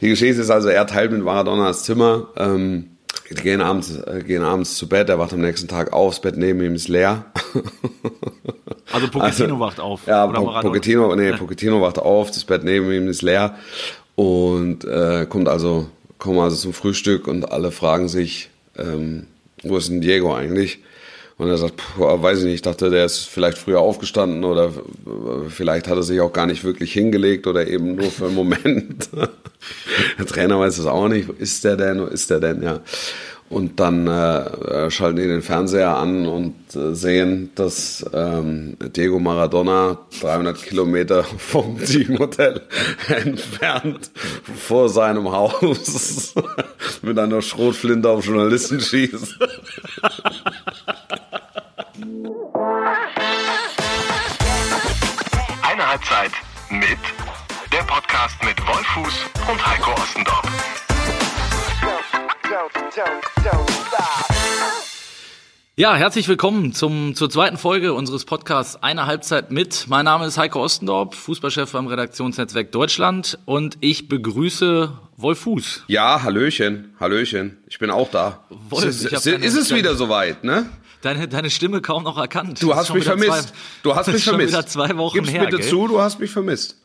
Die Geschichte ist also, er teilt mit Maradona das Zimmer. Ähm, die gehen abends, äh, gehen abends zu Bett, er wacht am nächsten Tag auf, das Bett neben ihm ist leer. Also Pochettino also, wacht auf. Ja, po Pochettino, nee, Pochettino wacht auf, das Bett neben ihm ist leer und äh, kommt also, kommen also zum Frühstück und alle fragen sich, ähm, wo ist denn Diego eigentlich? Und er sagt, puh, weiß ich nicht, ich dachte, der ist vielleicht früher aufgestanden oder äh, vielleicht hat er sich auch gar nicht wirklich hingelegt oder eben nur für einen Moment. der Trainer weiß es auch nicht. Ist der denn? Wo ist der denn? Ja. Und dann äh, schalten die den Fernseher an und äh, sehen, dass ähm, Diego Maradona 300 Kilometer vom Teamhotel entfernt vor seinem Haus mit einer Schrotflinte auf Journalisten schießt. Halbzeit mit der Podcast mit Wolfuß und Heiko Ostendorf. Ja, herzlich willkommen zum, zur zweiten Folge unseres Podcasts Eine Halbzeit mit. Mein Name ist Heiko Ostendorf, Fußballchef beim Redaktionsnetzwerk Deutschland und ich begrüße Wolf Fuß. Ja, Hallöchen, Hallöchen. Ich bin auch da. Wolf, ist, ist, ist es wieder soweit, ne? Deine, deine Stimme kaum noch erkannt. Du hast mich vermisst. Zwei, du hast mich vermisst. Wieder zwei Wochen Gib's her, bitte gell? zu, du hast mich vermisst.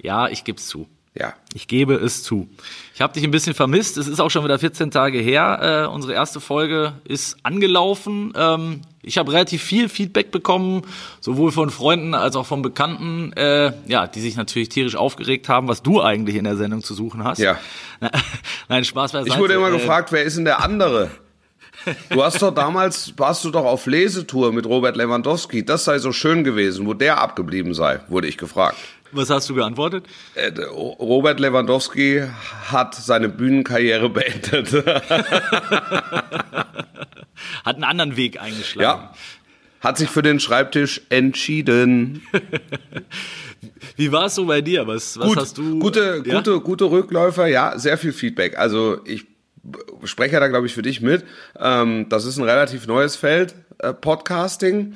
Ja, ich geb's zu. Ja. Ich gebe es zu. Ich habe dich ein bisschen vermisst. Es ist auch schon wieder 14 Tage her. Äh, unsere erste Folge ist angelaufen. Ähm, ich habe relativ viel Feedback bekommen, sowohl von Freunden als auch von Bekannten, äh, ja, die sich natürlich tierisch aufgeregt haben, was du eigentlich in der Sendung zu suchen hast. Ja. Nein, Spaß beiseite. Ich wurde immer äh, gefragt, wer ist denn der andere? Du hast doch damals, warst du doch auf Lesetour mit Robert Lewandowski. Das sei so schön gewesen, wo der abgeblieben sei, wurde ich gefragt. Was hast du geantwortet? Äh, Robert Lewandowski hat seine Bühnenkarriere beendet. hat einen anderen Weg eingeschlagen. Ja. Hat sich für den Schreibtisch entschieden. Wie war es so bei dir? Was, was Gut, hast du? Gute, ja? gute, gute Rückläufer, ja, sehr viel Feedback. Also ich spreche da, glaube ich, für dich mit. Ähm, das ist ein relativ neues Feld, äh, Podcasting.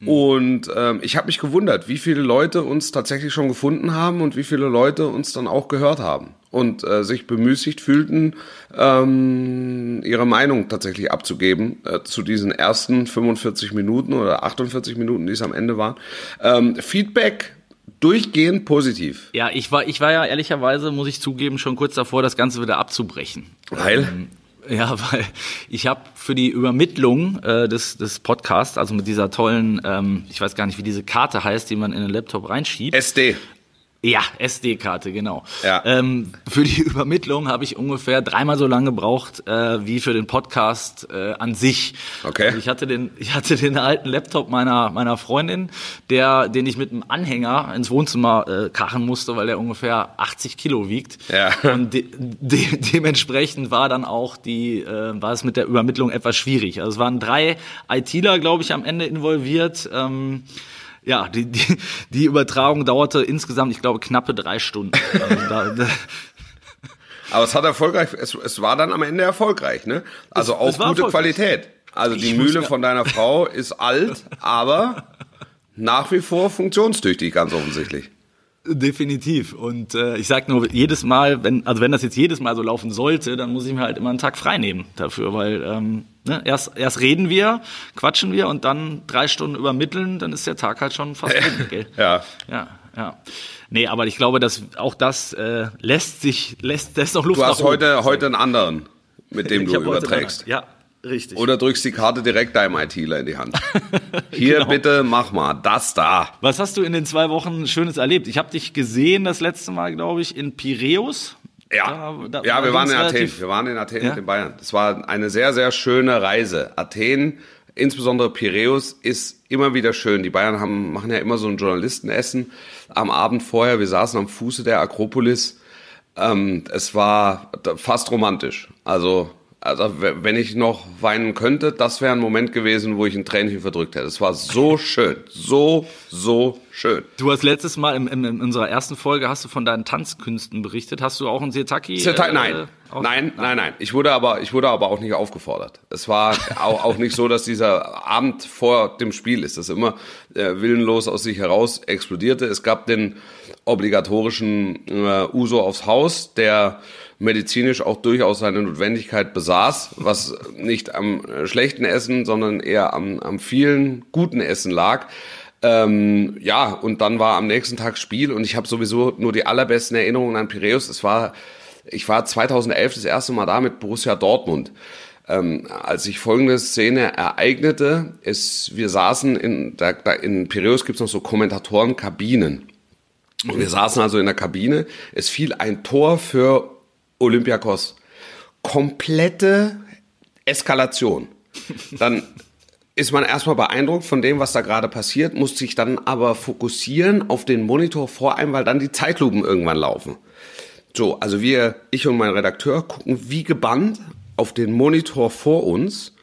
Mhm. Und ähm, ich habe mich gewundert, wie viele Leute uns tatsächlich schon gefunden haben und wie viele Leute uns dann auch gehört haben und äh, sich bemüßigt fühlten, ähm, ihre Meinung tatsächlich abzugeben äh, zu diesen ersten 45 Minuten oder 48 Minuten, die es am Ende waren. Ähm, Feedback durchgehend positiv. Ja, ich war, ich war ja ehrlicherweise, muss ich zugeben, schon kurz davor, das Ganze wieder abzubrechen. Weil? Ähm, ja, weil ich habe für die Übermittlung äh, des, des Podcasts, also mit dieser tollen, ähm, ich weiß gar nicht, wie diese Karte heißt, die man in den Laptop reinschiebt. SD. Ja, SD-Karte, genau. Ja. Ähm, für die Übermittlung habe ich ungefähr dreimal so lange gebraucht äh, wie für den Podcast äh, an sich. Okay. Also ich hatte den, ich hatte den alten Laptop meiner meiner Freundin, der, den ich mit einem Anhänger ins Wohnzimmer äh, karren musste, weil der ungefähr 80 Kilo wiegt. Ja. Und de de dementsprechend war dann auch die, äh, war es mit der Übermittlung etwas schwierig. Also es waren drei ITler, glaube ich, am Ende involviert. Ähm, ja, die, die, die Übertragung dauerte insgesamt, ich glaube, knappe drei Stunden. Also da, da Aber es hat erfolgreich, es, es war dann am Ende erfolgreich, ne? Also es, auch gute Qualität. Also die ich Mühle von deiner Frau ist alt, aber nach wie vor funktionstüchtig, ganz offensichtlich. Definitiv. Und äh, ich sag nur, jedes Mal, wenn, also wenn das jetzt jedes Mal so laufen sollte, dann muss ich mir halt immer einen Tag frei nehmen dafür, weil ähm, ne, erst, erst reden wir, quatschen wir und dann drei Stunden übermitteln, dann ist der Tag halt schon fast rum, gell? Ja. Ja, ja. Nee, aber ich glaube, dass auch das äh, lässt sich, lässt, lässt noch Luft Du hast heute, heute einen anderen, mit dem du überträgst. Ja, Richtig. Oder drückst die Karte direkt deinem ITler in die Hand. Hier genau. bitte, mach mal das da. Was hast du in den zwei Wochen Schönes erlebt? Ich habe dich gesehen das letzte Mal, glaube ich, in Piräus. Ja, da, da ja wir waren in Athen. Wir waren in Athen ja? mit den Bayern. Das war eine sehr, sehr schöne Reise. Athen, insbesondere Piräus, ist immer wieder schön. Die Bayern haben, machen ja immer so ein Journalistenessen am Abend vorher. Wir saßen am Fuße der Akropolis. Ähm, es war fast romantisch. Also also wenn ich noch weinen könnte, das wäre ein Moment gewesen, wo ich ein Tränchen verdrückt hätte. Es war so schön, so, so schön. Du hast letztes Mal in, in, in, unserer ersten Folge hast du von deinen Tanzkünsten berichtet. Hast du auch einen Setaki? Setaki, äh, nein. Nein, nein, nein. Ich wurde aber, ich wurde aber auch nicht aufgefordert. Es war auch, auch nicht so, dass dieser Abend vor dem Spiel ist, das immer äh, willenlos aus sich heraus explodierte. Es gab den obligatorischen äh, Uso aufs Haus, der medizinisch auch durchaus seine Notwendigkeit besaß, was nicht am äh, schlechten Essen, sondern eher am, am vielen guten Essen lag. Ähm, ja, und dann war am nächsten Tag Spiel und ich habe sowieso nur die allerbesten Erinnerungen an Piräus. Es war, ich war 2011 das erste Mal da mit Borussia Dortmund. Ähm, als sich folgende Szene ereignete, ist, wir saßen in, da, da in Piräus gibt's noch so Kommentatorenkabinen. Und wir saßen also in der Kabine. Es fiel ein Tor für Olympiakos. Komplette Eskalation. Dann ist man erstmal beeindruckt von dem, was da gerade passiert, muss sich dann aber fokussieren auf den Monitor vor einem, weil dann die Zeitlupen irgendwann laufen. So, also wir, ich und mein Redakteur gucken wie gebannt auf den Monitor vor uns,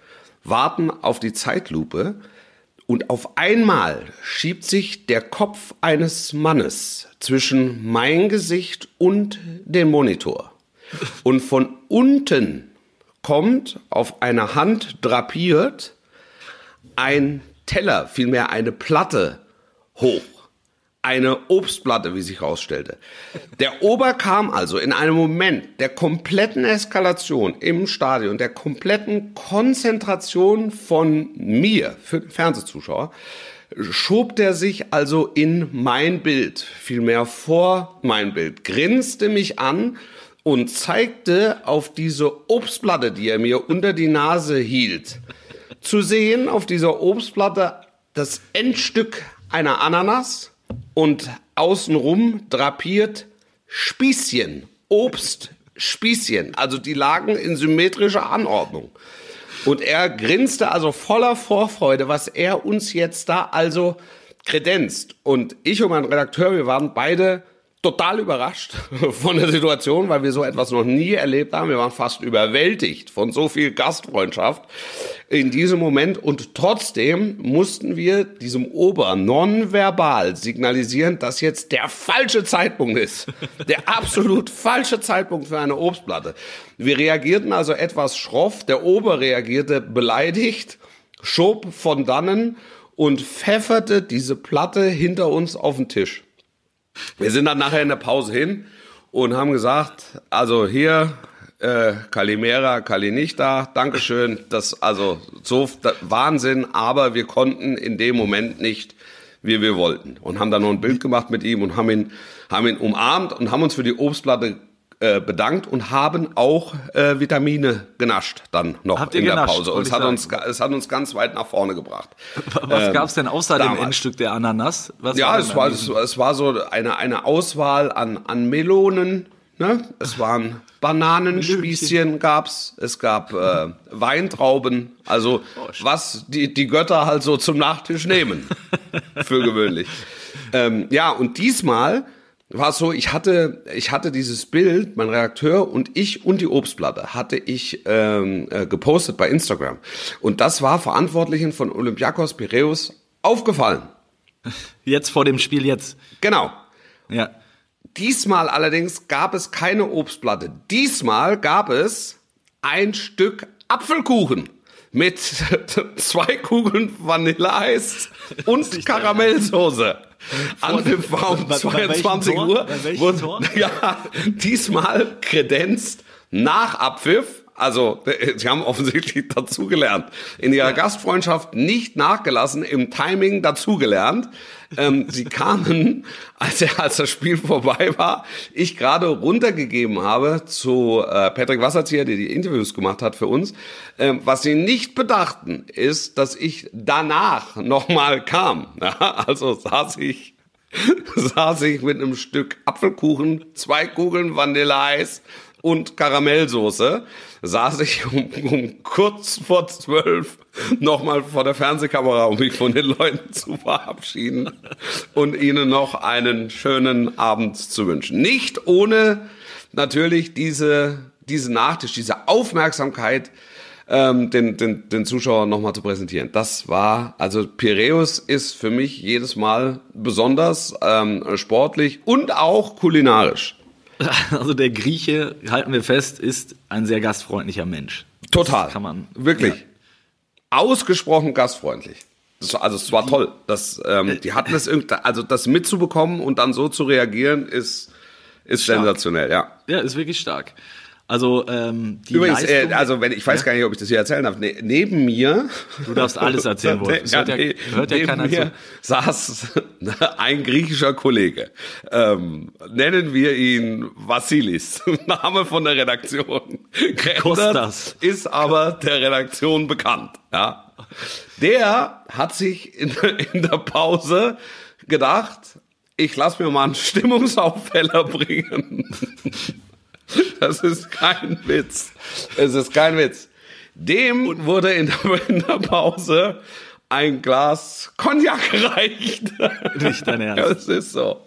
warten auf die Zeitlupe und auf einmal schiebt sich der Kopf eines Mannes zwischen mein Gesicht und den Monitor. Und von unten kommt auf einer Hand drapiert ein Teller, vielmehr eine Platte hoch. Eine Obstplatte, wie sich herausstellte. Der Ober kam also in einem Moment der kompletten Eskalation im Stadion, der kompletten Konzentration von mir für den Fernsehzuschauer, schob der sich also in mein Bild, vielmehr vor mein Bild, grinste mich an und zeigte auf diese Obstplatte, die er mir unter die Nase hielt zu sehen auf dieser Obstplatte das Endstück einer Ananas und außenrum drapiert Spießchen, Obstspießchen. Also die lagen in symmetrischer Anordnung. Und er grinste also voller Vorfreude, was er uns jetzt da also kredenzt. Und ich und mein Redakteur, wir waren beide total überrascht von der Situation, weil wir so etwas noch nie erlebt haben. Wir waren fast überwältigt von so viel Gastfreundschaft in diesem Moment und trotzdem mussten wir diesem Ober nonverbal signalisieren, dass jetzt der falsche Zeitpunkt ist. Der absolut falsche Zeitpunkt für eine Obstplatte. Wir reagierten also etwas schroff. Der Ober reagierte beleidigt, schob von dannen und pfefferte diese Platte hinter uns auf den Tisch. Wir sind dann nachher in der Pause hin und haben gesagt, also hier äh, Kalimera, Kali nicht da, Dankeschön, das also so das, Wahnsinn, aber wir konnten in dem Moment nicht, wie wir wollten. Und haben dann noch ein Bild gemacht mit ihm und haben ihn haben ihn umarmt und haben uns für die Obstplatte äh, bedankt und haben auch äh, Vitamine genascht dann noch Habt in der genascht, Pause. Und es hat, uns, es hat uns ganz weit nach vorne gebracht. Was Ähm, gab's denn außer dem damals. Endstück der Ananas? Was Ja, denn es war, es, es war so eine, eine Auswahl an, an Melonen. Ne? Es waren Bananenspießchen gab's, es gab äh, Weintrauben, also was die, die Götter halt so zum Nachtisch nehmen, für gewöhnlich. Ähm, ja, und diesmal war so, ich hatte, ich hatte dieses Bild, mein Redakteur und ich und die Obstplatte hatte ich ähm, äh, gepostet bei Instagram. Und das war Verantwortlichen von Olympiakos Piraeus aufgefallen. Jetzt vor dem Spiel jetzt. Genau. Ja. Diesmal allerdings gab es keine Obstplatte. Diesmal gab es ein Stück Apfelkuchen mit zwei Kugeln Vanilleeis und Karamellsoße. Anpfiff war um bei- bei welchem 22 Tor? Uhr. Bei welchem Wurde- Tor? Ja, diesmal kredenzt nach Abpfiff. Also, sie haben offensichtlich dazugelernt. In ihrer Gastfreundschaft nicht nachgelassen, im Timing dazugelernt. Ähm, sie kamen, als, er, als das Spiel vorbei war, ich gerade runtergegeben habe zu äh, Patrick Wasserzieher, der die Interviews gemacht hat für uns. Ähm, was sie nicht bedachten, ist, dass ich danach nochmal kam. Ja, also saß ich saß ich mit einem Stück Apfelkuchen, zwei Kugeln Vanilleeis und Karamellsoße, saß ich um, um kurz vor zwölf nochmal vor der Fernsehkamera, um mich von den Leuten zu verabschieden und ihnen noch einen schönen Abend zu wünschen. Nicht ohne natürlich diese, diese Nachtisch, diese Aufmerksamkeit, ähm, den, den, den Zuschauern nochmal zu präsentieren. Das war, also Piräus ist für mich jedes Mal besonders ähm, sportlich und auch kulinarisch. Also der Grieche, halten wir fest, ist ein sehr gastfreundlicher Mensch. Total. Das kann man. Wirklich. Ausgesprochen gastfreundlich. Das also es war toll. Das, ähm, die hatten es irgendwie, also das mitzubekommen und dann so zu reagieren, ist, ist sensationell, ja. Ja, ist wirklich stark. Also ähm, die Übrigens, äh, Leistung, also wenn ich weiß gar nicht, ob ich das hier erzählen darf. Ne, neben mir, du darfst alles erzählen, Wolf. Das hört ja, nee, hört ja keiner mir zu. saß ein griechischer Kollege. Ähm, nennen wir ihn Vassilis, Name von der Redaktion. Kostas. Ist aber der Redaktion bekannt. Ja, der hat sich in, in der Pause gedacht, ich lass mir mal einen Stimmungsaufheller bringen. Das ist kein Witz. Es ist kein Witz. Dem wurde in der, in der Pause ein Glas Cognac gereicht. Nicht dein Ernst. Das ist so.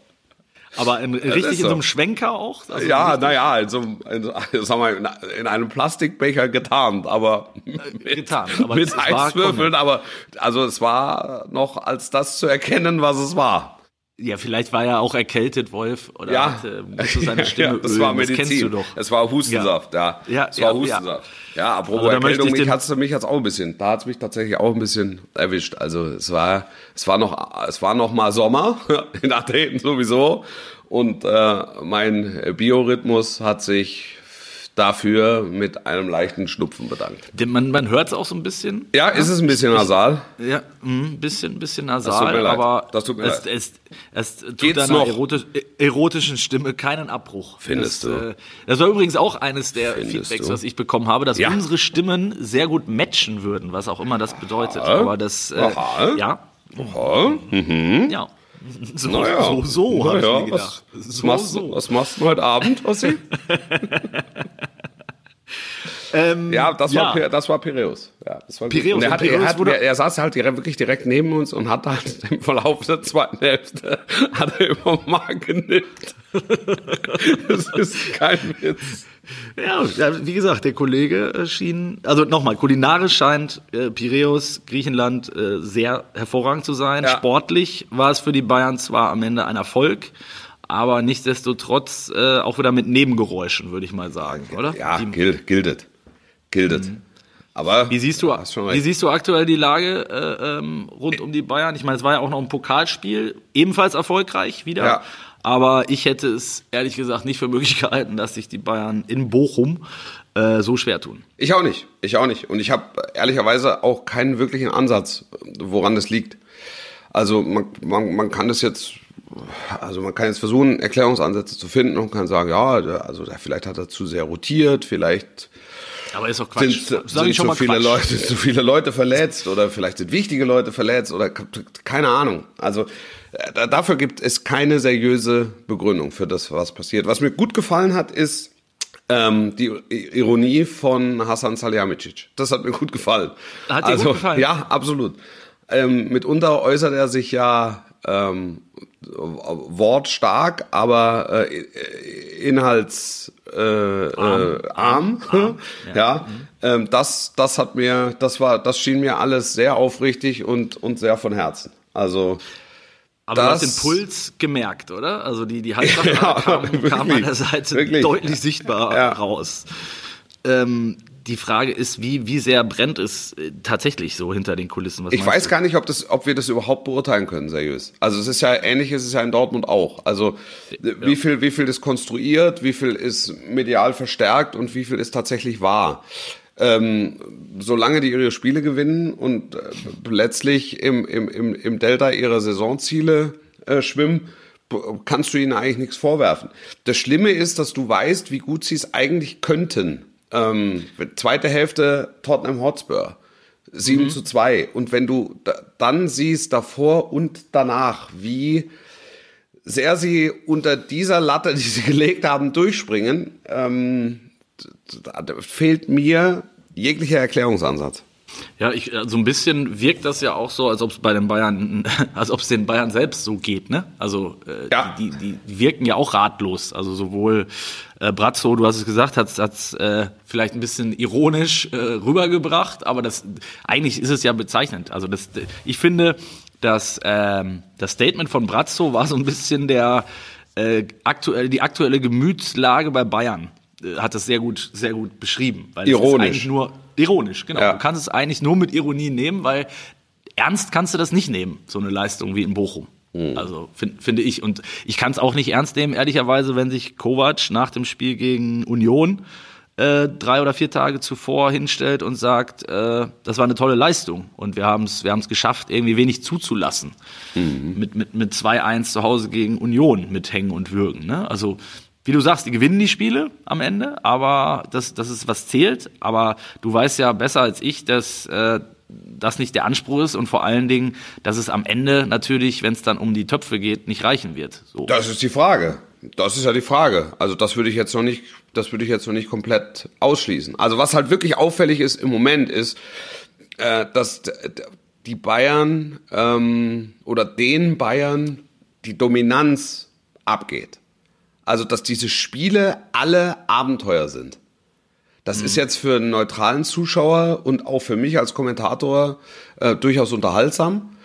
Aber in, richtig ist in so so. einem Schwenker auch? Also Ja, naja, in, so, einem- in, so- sagen wir, in, in einem Plastikbecher getarnt, aber mit, getarnt, aber mit Eiswürfeln, aber also es war noch als das zu erkennen, was es war. Ja, vielleicht war er auch erkältet, Wolf, oder Ja, hatte, musste seine Stimme ja, das ölen. war Das Medizin. kennst du doch. Es war Hustensaft, ja. Ja, es war ja, Hustensaft. Ja, apropos Also Erkältung, ich mich hat's mich hat's auch ein bisschen, da hat's mich tatsächlich auch ein bisschen erwischt. Also es war, es war noch, es war noch mal Sommer in Athen sowieso und äh, mein Biorhythmus hat sich dafür mit einem leichten Schnupfen bedankt. Man, man hört es auch so ein bisschen. Ja, ist es ein bisschen nasal? Ja, ein bisschen, bisschen tut nasal, leid. aber Das tut mir es, leid. es, es tut Geht's deiner erotisch, erotischen Stimme keinen Abbruch. Findest das, du? Äh, das war übrigens auch eines der Findest Feedbacks, du? was ich bekommen habe, dass Ja. unsere Stimmen sehr gut matchen würden, was auch immer das bedeutet. Aha. Aber das, äh, Aha. ja, Ja, mhm. ja. So, Naja. so, so, habe Naja, ich mir gedacht. Was, so, machst, so. was machst du heute Abend, Ossi? ja, das war, Ähm, ja. Pi- das war Piräus. Ja, das war. Piräus, Und er, hat, Piräus er, hat, wurde- er saß halt direkt, wirklich direkt neben uns und hat halt im Verlauf der zweiten Hälfte hat er immer mal genippt. das ist kein Witz. Ja, wie gesagt, der Kollege äh, schien, also nochmal, kulinarisch scheint äh, Piräus, Griechenland, äh, sehr hervorragend zu sein. Ja. Sportlich war es für die Bayern zwar am Ende ein Erfolg, aber nichtsdestotrotz äh, auch wieder mit Nebengeräuschen, würde ich mal sagen, oder? Ja, Die, Mhm. gilt, gildet. Gildet. Aber wie siehst du, wie siehst du aktuell die Lage äh, ähm, rund um die Bayern? Ich meine, es war ja auch noch ein Pokalspiel, ebenfalls erfolgreich wieder. Ja. Aber ich hätte es ehrlich gesagt nicht für möglich gehalten, dass sich die Bayern in Bochum äh, so schwer tun. Ich auch nicht. Ich auch nicht. Und ich habe ehrlicherweise auch keinen wirklichen Ansatz, woran das liegt. Also man, man, man kann das jetzt, also man kann jetzt versuchen, Erklärungsansätze zu finden und kann sagen, ja, also vielleicht hat er zu sehr rotiert, vielleicht Aber ist doch Quatsch. sind, sind zu viele Quatsch. Leute, zu viele Leute verletzt oder vielleicht sind wichtige Leute verletzt oder keine Ahnung. Also dafür gibt es keine seriöse Begründung für das, was passiert. Was mir gut gefallen hat, ist ähm, die Ironie von Hasan Salihamidzic. Das hat mir gut gefallen. Hat dir gut also, gefallen? Ja, absolut. Ähm, mitunter äußert er sich ja ähm, wortstark, aber äh, inhalts äh, arm, äh, arm. ja, Ähm, das das hat mir das war das schien mir alles sehr aufrichtig und und sehr von Herzen. Also Aber du hast den das- Puls gemerkt, oder? Also die, die Handkraft Ja, kam, kam an wirklich, der Seite wirklich. deutlich sichtbar Ja. raus. Ähm, die Frage ist, wie, wie sehr brennt es äh, tatsächlich so hinter den Kulissen? Was Ich weiß gar nicht, ob, das, ob wir das überhaupt beurteilen können, seriös. Also es ist ja ähnlich, ist es ja in Dortmund auch. Also wie viel, wie viel ist konstruiert, wie viel ist medial verstärkt und wie viel ist tatsächlich wahr. Ähm, solange die ihre Spiele gewinnen und äh, letztlich im, im, im, im Delta ihrer Saisonziele äh, schwimmen, kannst du ihnen eigentlich nichts vorwerfen. Das Schlimme ist, dass du weißt, wie gut sie es eigentlich könnten. Ähm, zweite Hälfte Tottenham Hotspur. 7 zu 2. Und wenn du da, dann siehst, davor und danach, wie sehr sie unter dieser Latte, die sie gelegt haben, durchspringen, ähm, fehlt mir jeglicher Erklärungsansatz. Ja, ich, äh, so ein bisschen wirkt das ja auch so, als ob es bei den Bayern, als ob es den Bayern selbst so geht, ne? Also äh, Ja. die, die, die wirken ja auch ratlos. Also sowohl äh, Brazzo, du hast es gesagt, hat es äh, vielleicht ein bisschen ironisch äh, rübergebracht, aber das eigentlich ist es ja bezeichnend. Also das, ich finde, dass ähm, das Statement von Brazzo war so ein bisschen der äh, aktuell, die aktuelle Gemütslage bei Bayern hat das sehr gut, sehr gut beschrieben. Weil es ist Ironisch. eigentlich nur ironisch, genau. Ja. Du kannst es eigentlich nur mit Ironie nehmen, weil ernst kannst du das nicht nehmen, so eine Leistung wie in Bochum. Hm. Also find, finde ich. Und ich kann es auch nicht ernst nehmen, ehrlicherweise, wenn sich Kovac nach dem Spiel gegen Union äh, drei oder vier Tage zuvor hinstellt und sagt, äh, das war eine tolle Leistung und wir haben es wir haben's geschafft, irgendwie wenig zuzulassen. Mit, mit, mit 2-1 zu Hause gegen Union mit Hängen und Würgen. Ne? Also wie du sagst, die gewinnen die Spiele am Ende, aber das, das ist was zählt. Aber du weißt ja besser als ich, dass äh, das nicht der Anspruch ist und vor allen Dingen, dass es am Ende natürlich, wenn es dann um die Töpfe geht, nicht reichen wird. So. Das ist die Frage. Das ist ja die Frage. Also das würde ich jetzt noch nicht, das würde ich jetzt noch nicht komplett ausschließen. Also was halt wirklich auffällig ist im Moment ist, äh, dass die Bayern ähm, oder den Bayern die Dominanz abgeht. Also dass diese Spiele alle Abenteuer sind. Das ist jetzt für einen neutralen Zuschauer und auch für mich als Kommentator äh, durchaus unterhaltsam.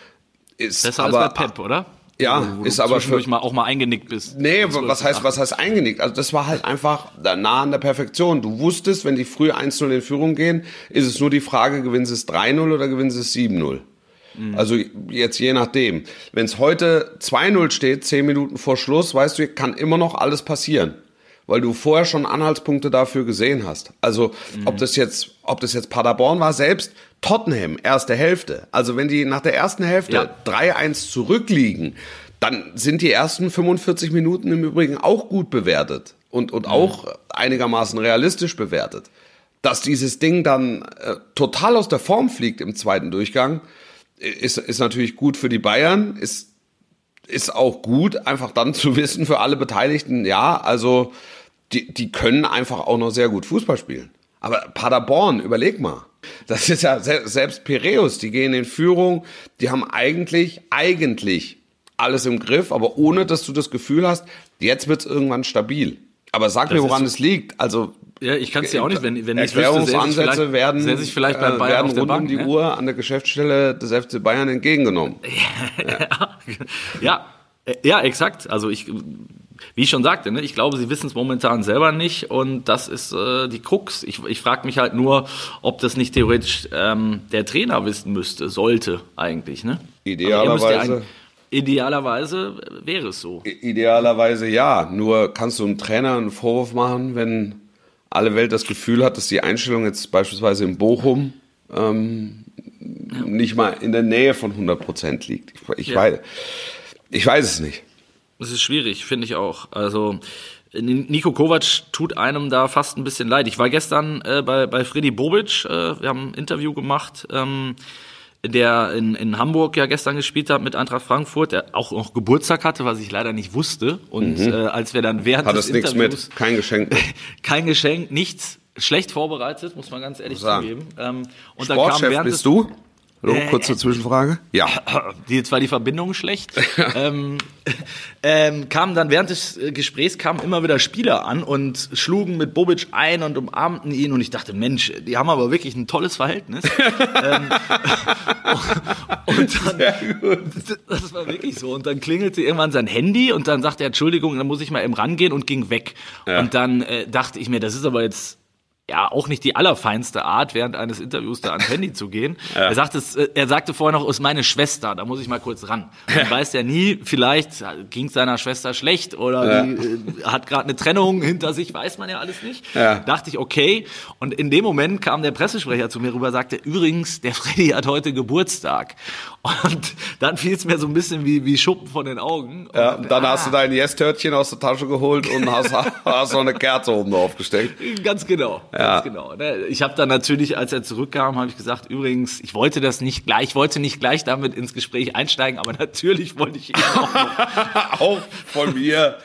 Ist Besser aber, als bei Pep, oder? Ja, wo ist du aber für- mal auch mal eingenickt bist. Nee, was heißt, was heißt eingenickt? Also das war halt einfach nah an der Perfektion. Du wusstest, wenn die früh 1-0 in Führung gehen, ist es nur die Frage, gewinnen sie es 3-0 oder gewinnen sie es 7-0? Also jetzt je nachdem. Wenn es heute 2-0 steht, 10 Minuten vor Schluss, weißt du, kann immer noch alles passieren. Weil du vorher schon Anhaltspunkte dafür gesehen hast. Also ob das jetzt, ob das jetzt Paderborn war, selbst Tottenham, erste Hälfte. Also wenn die nach der ersten Hälfte Ja. 3-1 zurückliegen, dann sind die ersten 45 Minuten im Übrigen auch gut bewertet und, und auch einigermaßen realistisch bewertet. Dass dieses Ding dann äh, total aus der Form fliegt im zweiten Durchgang, ist, ist natürlich gut für die Bayern, ist, ist auch gut, einfach dann zu wissen für alle Beteiligten, ja, also die, die können einfach auch noch sehr gut Fußball spielen. Aber Paderborn, überleg mal. Das ist ja se- selbst Piräus, die gehen in Führung, die haben eigentlich, eigentlich alles im Griff, aber ohne dass du das Gefühl hast, jetzt wird's irgendwann stabil. Aber sag mir, ist woran es liegt. Also Ja, ich kann es ja auch nicht, wenn, wenn ich Erklärungsansätze werden, sich vielleicht bei äh, Bayern werden rund Bank. um die ne? Uhr an der Geschäftsstelle des FC Bayern entgegengenommen. Ja, äh, ja, exakt. Also ich, wie ich schon sagte, ne, ich glaube, sie wissen es momentan selber nicht und das ist äh, die Krux. Ich, ich frage mich halt nur, ob das nicht theoretisch ähm, der Trainer wissen müsste, sollte eigentlich. Ne? Idealerweise- ja Idealerweise wäre es so. Idealerweise ja. Nur kannst du einem Trainer einen Vorwurf machen, wenn alle Welt das Gefühl hat, dass die Einstellung jetzt beispielsweise in Bochum ähm, nicht mal in der Nähe von 100 Prozent liegt. Ich, ich, Ja. weiß, ich weiß es nicht. Das ist schwierig, finde ich auch. Also Nico Kovac tut einem da fast ein bisschen leid. Ich war gestern äh, bei, bei Freddy Bobic, äh, wir haben ein Interview gemacht, ähm, der in, in Hamburg ja gestern gespielt hat mit Eintracht Frankfurt, der auch noch Geburtstag hatte, was ich leider nicht wusste. Und äh, als wir dann während Mhm. Hat des es nichts Interviews mit, kein Geschenk kein Geschenk, nichts schlecht vorbereitet, muss man ganz ehrlich zugeben. Ähm, und dann kam Sportchef während bist des, du? Hallo, Äh, kurze Zwischenfrage. Ja. die, jetzt war die Verbindung schlecht. ähm, ähm, kamen dann während des äh, Gesprächs kamen immer wieder Spieler an und schlugen mit Bobic ein und umarmten ihn und ich dachte, Mensch, die haben aber wirklich ein tolles Verhältnis. ähm, und dann, das war wirklich so. Und dann klingelte irgendwann sein Handy und dann sagte er, Entschuldigung, dann muss ich mal eben rangehen und ging weg. Ja. Und dann äh, dachte ich mir, das ist aber jetzt ja auch nicht die allerfeinste Art, während eines Interviews da ans Handy zu gehen. Er, sagte es, äh, er sagte vorher noch, ist meine Schwester, da muss ich mal kurz ran. Man weiß ja nie, vielleicht ging seiner Schwester schlecht oder die äh, hat gerade eine Trennung hinter sich, weiß man ja alles nicht. Ja. Dachte ich, okay. Und in dem Moment kam der Pressesprecher zu mir rüber, sagte, übrigens, der Freddy hat heute Geburtstag. Und dann fiel es mir so ein bisschen wie, wie Schuppen von den Augen. Ja, Und, und dann ah, hast du dein Yes-Törtchen aus der Tasche geholt und hast, hast noch eine Kerze oben drauf gesteckt. Ganz genau, Ja. genau. ne? Ich habe dann natürlich, als er zurückkam, habe ich gesagt, übrigens, ich wollte das nicht gleich, ich wollte nicht gleich damit ins Gespräch einsteigen, aber natürlich wollte ich ihn auch. Auch von mir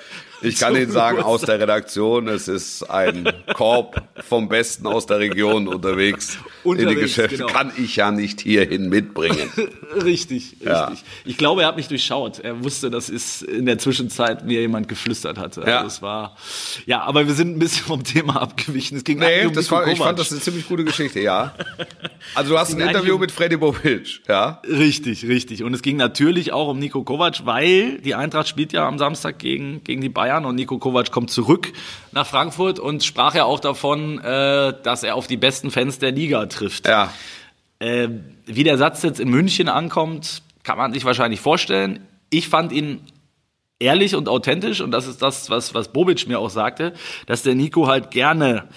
Ich kann Ihnen sagen, aus der Redaktion, es ist ein Korb vom Besten aus der Region unterwegs. unterwegs in die Geschäfte genau. kann ich ja nicht hierhin mitbringen. richtig, ja. richtig. Ich glaube, er hat mich durchschaut. Er wusste, dass es in der Zwischenzeit mir jemand geflüstert hatte. Ja. Also es war, ja, aber wir sind ein bisschen vom Thema abgewichen. Es ging nee, um das war, ich fand das eine ziemlich gute Geschichte, ja. Also du hast ein Interview um, mit Freddy Bobic, ja? Richtig, richtig. Und es ging natürlich auch um Nico Kovac, weil die Eintracht spielt ja am Samstag gegen, gegen die Bayern und Nico Kovac kommt zurück nach Frankfurt und sprach ja auch davon, äh, dass er auf die besten Fans der Liga trifft. Ja. Äh, wie der Satz jetzt in München ankommt, kann man sich wahrscheinlich vorstellen. Ich fand ihn ehrlich und authentisch und das ist das, was, was Bobic mir auch sagte, dass der Nico halt gerne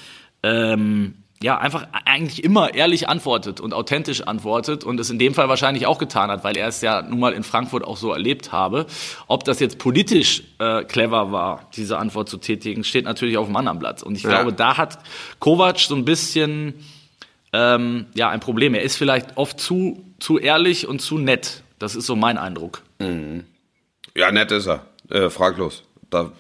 ähm, ja, einfach eigentlich immer ehrlich antwortet und authentisch antwortet und es in dem Fall wahrscheinlich auch getan hat, weil er es ja nun mal in Frankfurt auch so erlebt habe. Ob das jetzt politisch äh, clever war, diese Antwort zu tätigen, steht natürlich auf dem anderen Blatt. Und ich ja. glaube, da hat Kovac so ein bisschen ähm, ja, ein Problem. Er ist vielleicht oft zu, zu ehrlich und zu nett. Das ist so mein Eindruck. Mhm. Ja, nett ist er. Äh, fraglos. Da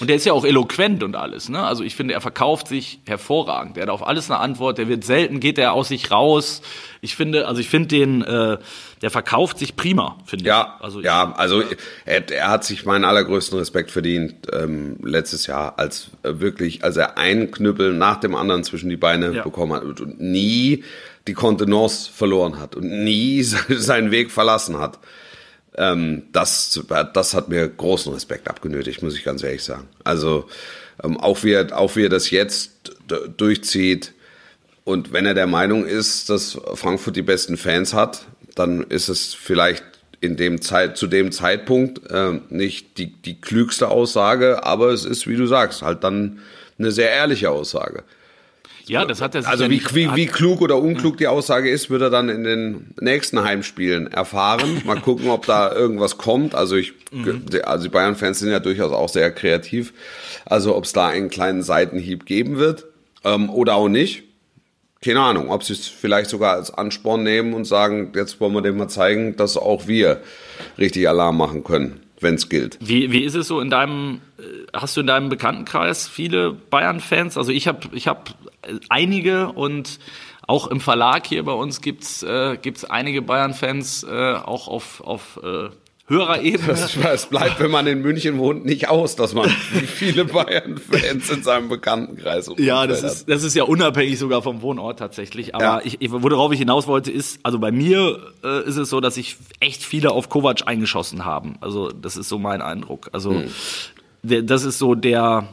und der ist ja auch eloquent und alles, ne? Also ich finde, er verkauft sich hervorragend. Er hat auf alles eine Antwort. Der wird selten, geht er aus sich raus. Ich finde, also ich finde den, äh, der verkauft sich prima, finde ja, ich. Also ja, also er, er hat sich meinen allergrößten Respekt verdient ähm, letztes Jahr, als äh, wirklich, als er einen Knüppel nach dem anderen zwischen die Beine ja. bekommen hat und nie die Kontenance verloren hat und nie seinen Weg verlassen hat. Ähm, das, das hat mir großen Respekt abgenötigt, muss ich ganz ehrlich sagen. Also ähm, auch, wie er, auch wie er das jetzt durchzieht und wenn er der Meinung ist, dass Frankfurt die besten Fans hat, dann ist es vielleicht in dem Zeit, zu dem Zeitpunkt äh, nicht die, die klügste Aussage, aber es ist, wie du sagst, halt dann eine sehr ehrliche Aussage. Ja, das hat er sich Also wie, wie, wie klug oder unklug die Aussage ist, wird er dann in den nächsten Heimspielen erfahren. Mal gucken, ob da irgendwas kommt. Also ich, mhm. also die Bayern-Fans sind ja durchaus auch sehr kreativ. Also ob es da einen kleinen Seitenhieb geben wird ähm, oder auch nicht. Keine Ahnung, ob sie es vielleicht sogar als Ansporn nehmen und sagen, jetzt wollen wir dem mal zeigen, dass auch wir richtig Alarm machen können wenn es gilt. Wie, wie ist es so in deinem, äh, hast du in deinem Bekanntenkreis viele Bayern-Fans? Also ich habe ich hab einige und auch im Verlag hier bei uns gibt's äh, gibt's einige Bayern-Fans äh, auch auf, auf äh, höherer Ebene. Es bleibt, wenn man in München wohnt, nicht aus, dass man viele Bayern-Fans in seinem Bekanntenkreis Ja, das ist, das ist ja unabhängig sogar vom Wohnort tatsächlich. Aber ja. ich, worauf ich hinaus wollte, ist, also bei mir äh, ist es so, dass sich echt viele auf Kovac eingeschossen haben. Also das ist so mein Eindruck. Also hm. der, das ist so der,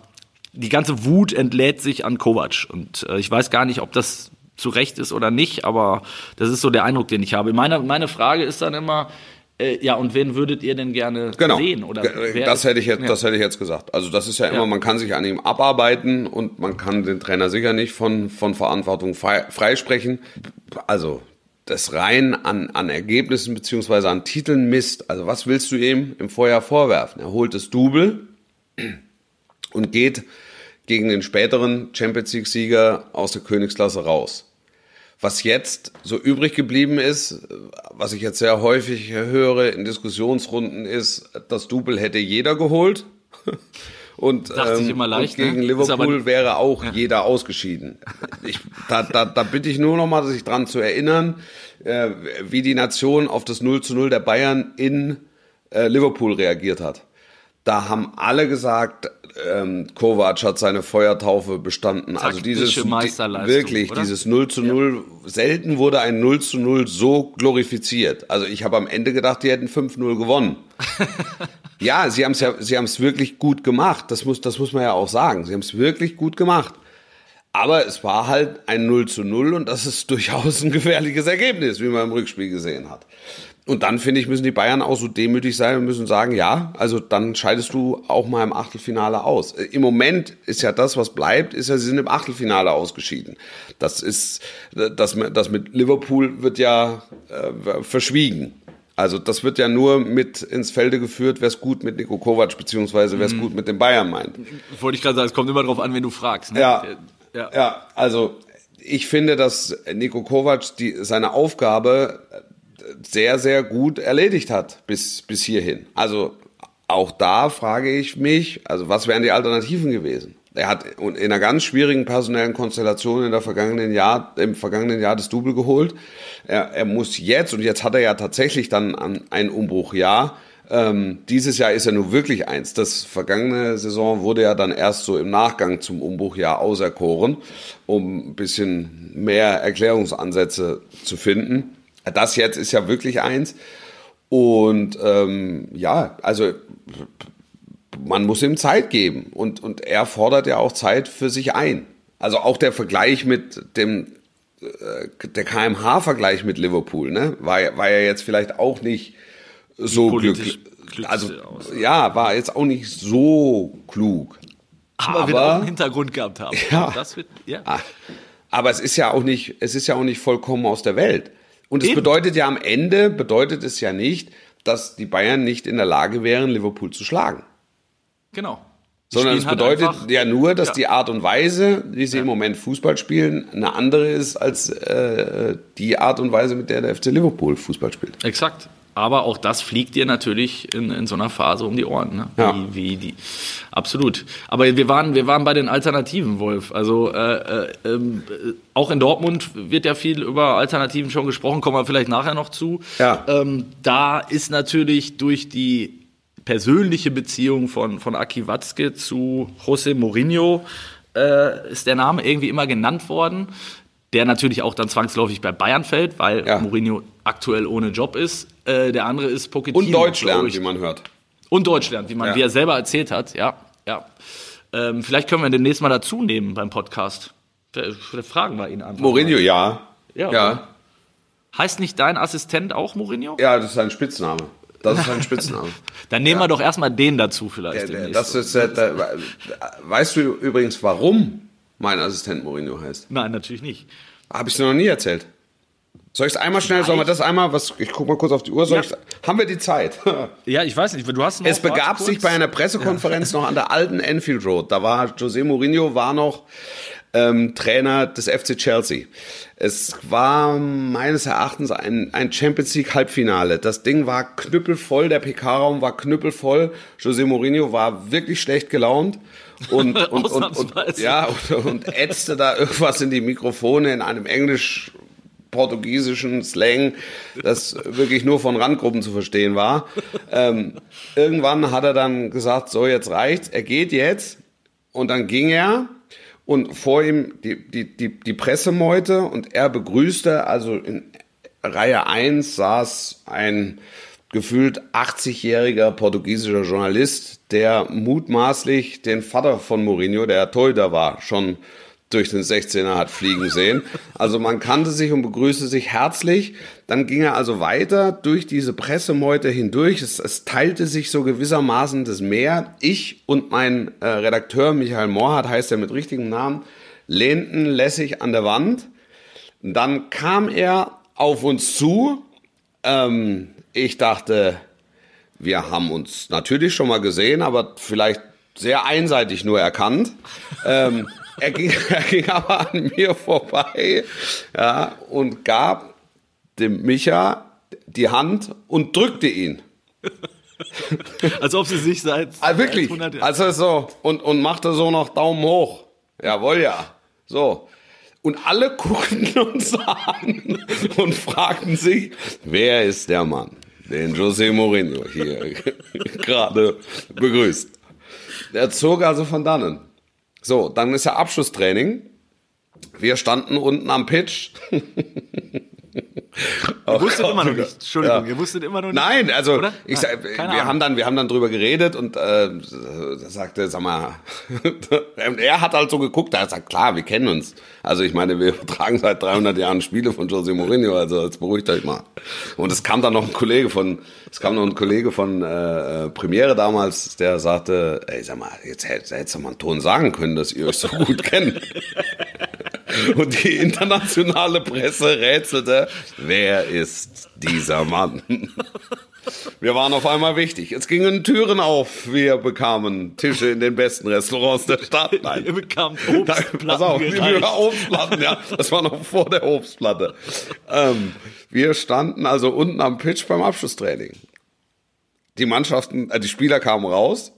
die ganze Wut entlädt sich an Kovac. Und äh, ich weiß gar nicht, ob das zu Recht ist oder nicht, aber das ist so der Eindruck, den ich habe. Meine, meine Frage ist dann immer, äh, ja, und wen würdet ihr denn gerne genau. sehen? Oder das hätte ich jetzt, ja. das hätte ich jetzt gesagt. Also das ist ja immer, ja. man kann sich an ihm abarbeiten und man kann den Trainer sicher nicht von, von Verantwortung freisprechen. Also das rein an, an Ergebnissen beziehungsweise an Titeln misst. Also was willst du ihm im Vorjahr vorwerfen? Er holt das Double und geht gegen den späteren Champions League-Sieger aus der Königsklasse raus. Was jetzt so übrig geblieben ist, was ich jetzt sehr häufig höre in Diskussionsrunden, ist, das Double hätte jeder geholt. Und, ähm, leicht, und, gegen ne? Liverpool wäre auch ja. jeder ausgeschieden. Ich, da, da, da bitte ich nur noch mal, sich dran zu erinnern, äh, wie die Nation auf das 0 zu 0 der Bayern in äh, Liverpool reagiert hat. Da haben alle gesagt, ähm, Kovac hat seine Feuertaufe bestanden. also dieses die, wirklich oder? dieses 0 zu 0, ja. selten wurde ein 0 zu 0 so glorifiziert. Also ich habe am Ende gedacht, die hätten 5-0 gewonnen. ja, sie haben es ja, sie haben es wirklich gut gemacht. Das muss, das muss man ja auch sagen. Sie haben es wirklich gut gemacht. Aber es war halt ein 0 zu 0 und das ist durchaus ein gefährliches Ergebnis, wie man im Rückspiel gesehen hat. Und dann, finde ich, müssen die Bayern auch so demütig sein und müssen sagen, ja, also dann scheidest du auch mal im Achtelfinale aus. Äh, Im Moment ist ja das, was bleibt, ist ja, sie sind im Achtelfinale ausgeschieden. Das ist, das, das mit Liverpool wird ja äh, verschwiegen. Also das wird ja nur mit ins Felde geführt, wer es gut mit Nico Kovac beziehungsweise wer es mhm. gut mit den Bayern meint. Wollte ich gerade sagen, es kommt immer darauf an, wenn du fragst. Ne? Ja, ja, ja, also ich finde, dass Nico Kovac die, seine Aufgabe sehr, sehr gut erledigt hat bis, bis hierhin. Also auch da frage ich mich, also was wären die Alternativen gewesen? Er hat in einer ganz schwierigen personellen Konstellation in der vergangenen Jahr, im vergangenen Jahr das Double geholt. Er, er muss jetzt, und jetzt hat er ja tatsächlich dann ein Umbruchjahr, ähm, dieses Jahr ist ja nur wirklich eins. Das vergangene Saison wurde ja dann erst so im Nachgang zum Umbruchjahr auserkoren, um ein bisschen mehr Erklärungsansätze zu finden. Das jetzt ist ja wirklich eins. Und ähm, ja, also man muss ihm Zeit geben. Und, und er fordert ja auch Zeit für sich ein. Also auch der Vergleich mit dem, äh, der KMH-Vergleich mit Liverpool, ne, war, war ja jetzt vielleicht auch nicht so glücklich. Also, ja, war jetzt auch nicht so klug. Aber, aber wird auch einen Hintergrund gehabt haben. Ja. Das wird, ja. Ah, aber es ist ja auch nicht, es ist ja auch nicht vollkommen aus der Welt. Und es bedeutet ja am Ende, bedeutet es ja nicht, dass die Bayern nicht in der Lage wären, Liverpool zu schlagen. Genau. Die Sondern es halt bedeutet halt ja nur, dass ja. die Art und Weise, wie sie ja. im Moment Fußball spielen, eine andere ist als äh, die Art und Weise, mit der der FC Liverpool Fußball spielt. Exakt. Aber auch das fliegt dir natürlich in, in so einer Phase um die Ohren. Ne? Ja. Wie, wie die, absolut. Aber wir waren, wir waren bei den Alternativen, Wolf. Also äh, äh, äh, auch in Dortmund wird ja viel über Alternativen schon gesprochen, kommen wir vielleicht nachher noch zu. Ja. Ähm, da ist natürlich durch die persönliche Beziehung von, von Aki Watzke zu José Mourinho äh, ist der Name irgendwie immer genannt worden der natürlich auch dann zwangsläufig bei Bayern fällt, weil ja. Mourinho aktuell ohne Job ist. Äh, der andere ist Pochettino. Und Deutsch lernt, wie man hört. Und Deutsch lernt, wie man, ja. wie er selber erzählt hat, ja, ja. Ähm, vielleicht können wir ihn demnächst mal dazu nehmen beim Podcast. Fragen wir ihn einfach. Mourinho, mal. ja. Ja. ja. Heißt nicht dein Assistent auch Mourinho? Ja, das ist sein Spitzname. Das ist sein Spitzname. Dann nehmen ja. wir doch erstmal den dazu vielleicht. Der, der, das ist, äh, da, weißt du übrigens, warum mein Assistent Mourinho heißt? Nein, natürlich nicht. Habe ich dir noch nie erzählt. Soll ich es einmal schnell, sollen wir das einmal, was, ich guck mal kurz auf die Uhr, soll ja. haben wir die Zeit? ja, ich weiß nicht, du hast noch Es begab sich bei einer Pressekonferenz ja. noch an der alten Enfield Road, da war José Mourinho, war noch ähm, Trainer des FC Chelsea. Es war meines Erachtens ein, ein Champions League Halbfinale. Das Ding war knüppelvoll, der PK-Raum war knüppelvoll. José Mourinho war wirklich schlecht gelaunt und, und, und, und, ja, und, und ätzte da irgendwas in die Mikrofone in einem Englisch portugiesischen Slang, das wirklich nur von Randgruppen zu verstehen war. Ähm, irgendwann hat er dann gesagt, so jetzt reicht's, er geht jetzt. Und dann ging er und vor ihm die, die, die, die Pressemeute und er begrüßte, also in Reihe 1 saß ein gefühlt 80-jähriger portugiesischer Journalist, der mutmaßlich den Vater von Mourinho, der Torhüter war, schon durch den 16er hat fliegen sehen. Also man kannte sich und begrüßte sich herzlich. Dann ging er also weiter durch diese Pressemeute hindurch. Es, es teilte sich so gewissermaßen das Meer. Ich und mein äh, Redakteur Michael Mohrhardt, heißt er mit richtigem Namen, lehnten lässig an der Wand. Dann kam er auf uns zu. Ähm, ich dachte, wir haben uns natürlich schon mal gesehen, aber vielleicht sehr einseitig nur erkannt. ähm, er, ging, er ging aber an mir vorbei ja, und gab dem Micha die Hand und drückte ihn. Als ob sie sich seit ah, wirklich, also so und und machte so noch Daumen hoch. Jawohl ja. So. Und alle guckten uns an und fragten sich, wer ist der Mann? den José Mourinho hier gerade begrüßt. Der zog also von dannen. So, dann ist ja Abschlusstraining. Wir standen unten am Pitch. Ihr wusstet immer noch nicht. Entschuldigung, ja. ihr wusstet immer noch nicht. Nein, also Oder? ich sag, wir Ahnung. haben dann, wir haben dann drüber geredet und äh, sagte, sag mal, er hat halt so geguckt, er gesagt, klar, wir kennen uns. Also ich meine, wir tragen seit 300 Jahren Spiele von José Mourinho, also jetzt beruhigt euch mal. Und es kam dann noch ein Kollege von, es kam noch ein Kollege von äh, Premiere damals, der sagte, ey, sag mal, jetzt hättest du mal einen Ton sagen können, dass ihr euch so gut kennt. Und die internationale Presse rätselte, wer ist dieser Mann? Wir waren auf einmal wichtig. Es gingen Türen auf. Wir bekamen Tische in den besten Restaurants der Stadt. Nein. Wir bekamen Obstplatten. Pass auf, wir Obstplatten, ja. Das war noch vor der Obstplatte. Ähm, wir standen also unten am Pitch beim Abschlusstraining. die Mannschaften, äh, die Spieler kamen raus.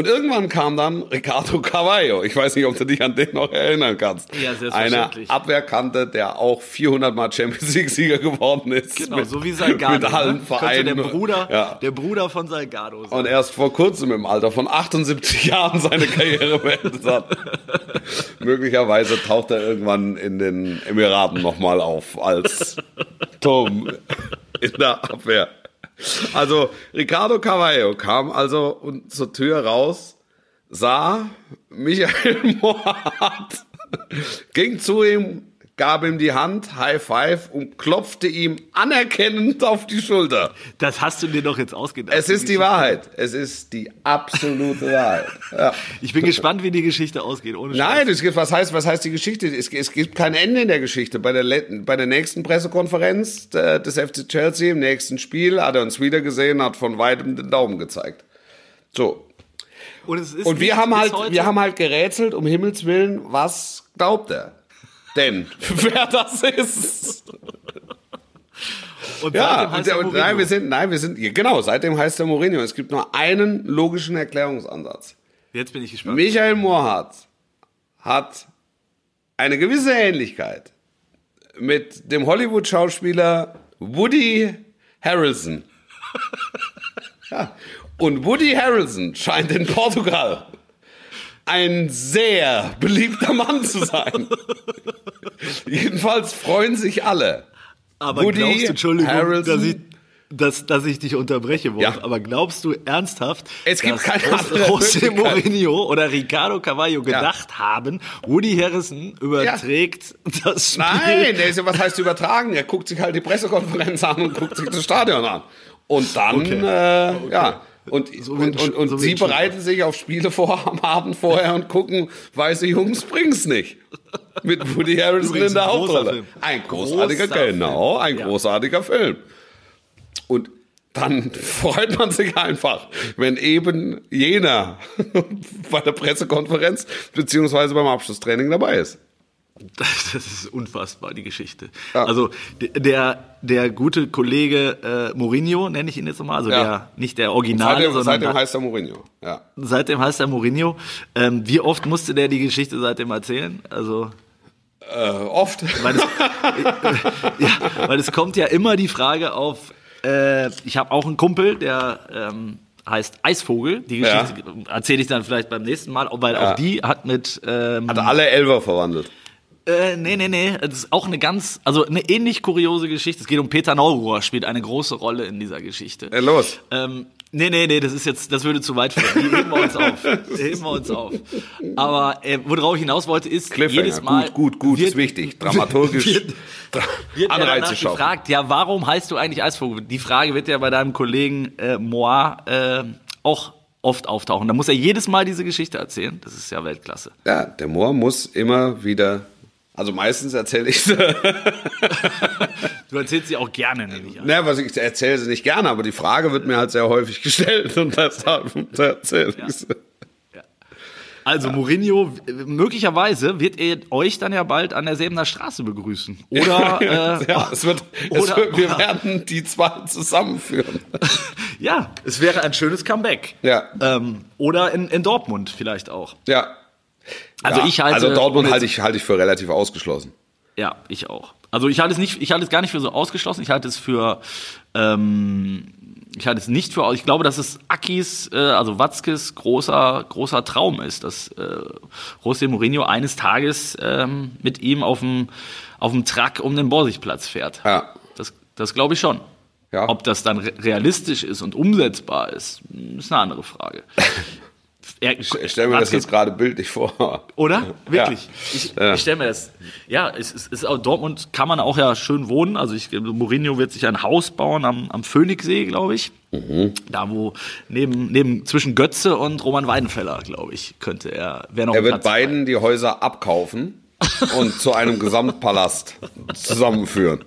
Und irgendwann kam dann Ricardo Carvalho. Ich weiß nicht, ob du dich an den noch erinnern kannst. Ja, Eine selbstverständlich. Abwehrkante, der auch 400 Mal Champions League Sieger geworden ist. Genau, mit, so wie Salgado. Mit allen ne? Vereinen. Könnte der Bruder, Ja. der Bruder von Salgado sein. Und erst vor kurzem im Alter von 78 Jahren seine Karriere beendet hat. Möglicherweise taucht er irgendwann in den Emiraten nochmal auf als Tom in der Abwehr. Also Ricardo Carvalho kam also zur Tür raus, sah Michael Mohat, ging zu ihm, gab ihm die Hand, High Five und klopfte ihm anerkennend auf die Schulter. Das hast du dir doch jetzt ausgedacht. Es ist die Wahrheit. Es ist die absolute Wahrheit. Ja. Ich bin gespannt, wie die Geschichte ausgeht. Ohne Nein, gibt, was heißt, was heißt die Geschichte? Es, es gibt kein Ende in der Geschichte. Bei der, bei der nächsten Pressekonferenz äh, des FC Chelsea im nächsten Spiel hat er uns wieder gesehen, hat von weitem den Daumen gezeigt. So. Und, Und wir haben halt, wir haben halt gerätselt, um Himmels Willen, was glaubt er? Denn, wer das ist. und Ja, und, er und, nein, wir sind, nein, wir sind, genau, seitdem heißt er Mourinho. Es gibt nur einen logischen Erklärungsansatz. Jetzt bin ich gespannt. Michael Mohrhardt hat eine gewisse Ähnlichkeit mit dem Hollywood-Schauspieler Woody Harrelson. Ja. Und Woody Harrelson scheint in Portugal ein sehr beliebter Mann zu sein. Jedenfalls freuen sich alle. Aber Woody glaubst du, Entschuldigung, Harrelson- dass ich, dass, dass ich dich unterbreche, Wolf, Ja. aber glaubst du ernsthaft, Es gibt dass José. Mourinho oder Ricardo Carvalho gedacht haben, Woody Harrison überträgt das Spiel? Nein, der ist ja, was heißt übertragen? Er guckt sich halt die Pressekonferenz an und guckt sich das Stadion an. Und dann, äh, ja. Und, So und, und, und so sie bereiten sich auf Spiele vor am Abend vorher und gucken, weiße Jungs bring's nicht. Mit Woody Harrison in der Hauptrolle. Film. Ein großartiger, Großer genau, ein Film. Ja. großartiger Film. Und dann freut man sich einfach, wenn eben jener bei der Pressekonferenz beziehungsweise beim Abschlusstraining dabei ist. Das ist unfassbar, die Geschichte. Ja. Also der, der gute Kollege äh, Mourinho, nenne ich ihn jetzt nochmal, also Ja. der, nicht der Originale, Seitdem, sondern seitdem heißt er Mourinho. Ja. seitdem heißt er Mourinho. Ähm, wie oft musste der die Geschichte seitdem erzählen? Also Äh, oft. weil es, ja, weil es kommt ja immer die Frage auf, äh, ich habe auch einen Kumpel, der ähm, heißt Eisvogel. Die Ja. Geschichte erzähle ich dann vielleicht beim nächsten Mal, weil Ja. auch die hat mit ähm, Hat alle Elfer verwandelt. Äh, nee, nee, nee. Das ist auch eine ganz, also eine ähnlich kuriose Geschichte. Es geht um Peter Neuruhr, spielt eine große Rolle in dieser Geschichte. Äh, los. Ähm, nee, nee, nee, das ist jetzt, das würde zu weit führen. Die heben wir uns auf. Die heben wir uns auf. Aber äh, worauf ich hinaus wollte, ist, jedes Mal. gut, gut, gut, wird, ist wichtig. Dramaturgisch Wird, wird Anreize schaffen. gefragt, ja, warum heißt du eigentlich Eisvogel? Die Frage wird ja bei deinem Kollegen äh, Moa äh, auch oft auftauchen. Da muss er jedes Mal diese Geschichte erzählen. Das ist ja Weltklasse. Ja, der Moor muss immer wieder. Also meistens erzähle ich sie. Du erzählst sie auch gerne, nehme ich an. naja, was ich erzähle sie nicht gerne, aber die Frage wird mir halt sehr häufig gestellt und deshalb erzähle ich sie. Also Mourinho, äh, möglicherweise wird er euch dann ja bald an der Säbener Straße begrüßen. Oder, äh, ja, es wird, es oder- wird, wir oder- werden die zwei zusammenführen. ja, es wäre ein schönes Comeback. Ja. Ähm, oder in, in Dortmund vielleicht auch. Ja. Also ja, ich halte- Also Dortmund halte ich, halte ich für relativ ausgeschlossen. Ja, ich auch. Also ich halte es nicht, ich halte es gar nicht für so ausgeschlossen. Ich halte es für, ähm, ich halte es nicht für, ich glaube, dass es Akis, äh, also Watzkes großer, großer Traum ist, dass äh, José Mourinho eines Tages ähm, mit ihm auf dem, auf dem Truck um den Borsigplatz fährt. Ja. Das, das glaube ich schon. Ja. Ob das dann re realistisch ist und umsetzbar ist, ist eine andere Frage. Er, Ich stelle mir das Watzke- jetzt gerade bildlich vor. oder? Wirklich. Ja. Ich, Ja. ich stelle mir das. Ja, es ist, ist auch Dortmund kann man auch ja schön wohnen. Also ich Mourinho wird sich ein Haus bauen am, am Phoenixsee, glaube ich. Mhm. Da wo neben neben zwischen Götze und Roman Weidenfeller, glaube ich, könnte er wäre noch Er wird Platz beiden die Häuser abkaufen und zu einem Gesamtpalast zusammenführen.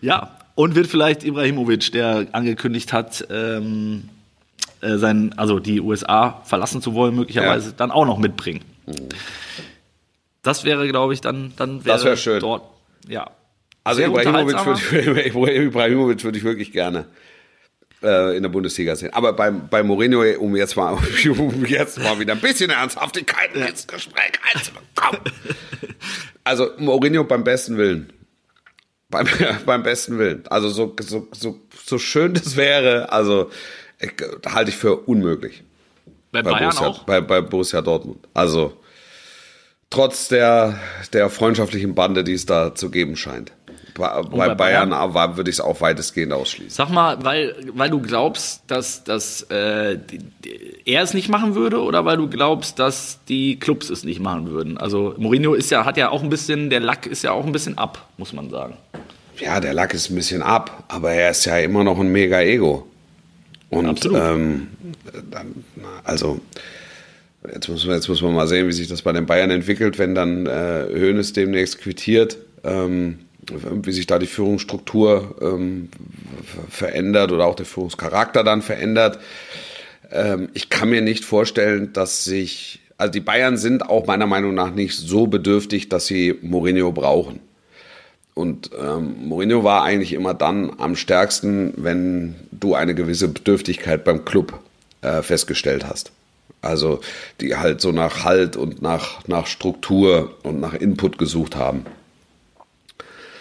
Ja, und wird vielleicht Ibrahimovic, der angekündigt hat, ähm, äh, sein, also die USA verlassen zu wollen, möglicherweise Ja. dann auch noch mitbringen. Das wäre, glaube ich, dann, dann wäre Das wär schön. dort, ja. Also Ibrahimovic würde ich, Ibrahimovic würde ich wirklich gerne äh, in der Bundesliga sehen. Aber bei, bei Mourinho, um jetzt mal, um jetzt mal wieder ein bisschen Ernsthaftigkeit ins Gespräch einzubekommen. Also Mourinho beim besten Willen. Beim, beim besten Willen. Also so, so, so, so schön das wäre, also ich, halte ich für unmöglich. Bei, Bei Bayern Borussia, auch? Bei, bei Borussia Dortmund. Also trotz der, der freundschaftlichen Bande, die es da zu geben scheint. Bei, bei, Bayern, Bayern? würde ich es auch weitestgehend ausschließen. Sag mal, weil, weil du glaubst, dass, dass äh, er es nicht machen würde oder weil du glaubst, dass die Clubs es nicht machen würden? Also Mourinho ist ja, hat ja auch ein bisschen, der Lack ist ja auch ein bisschen ab, muss man sagen. Ja, der Lack ist ein bisschen ab, aber er ist ja immer noch ein mega Ego. Und ähm, also jetzt muss, man, jetzt muss man mal sehen, wie sich das bei den Bayern entwickelt, wenn dann äh, Hoeneß demnächst quittiert, ähm, wie sich da die Führungsstruktur ähm, ver- verändert oder auch der Führungscharakter dann verändert. Ähm, ich kann mir nicht vorstellen, dass sich, also die Bayern sind auch meiner Meinung nach nicht so bedürftig, dass sie Mourinho brauchen. Und ähm, Mourinho war eigentlich immer dann am stärksten, wenn du eine gewisse Bedürftigkeit beim Club äh, festgestellt hast. Also die halt so nach Halt und nach, nach Struktur und nach Input gesucht haben.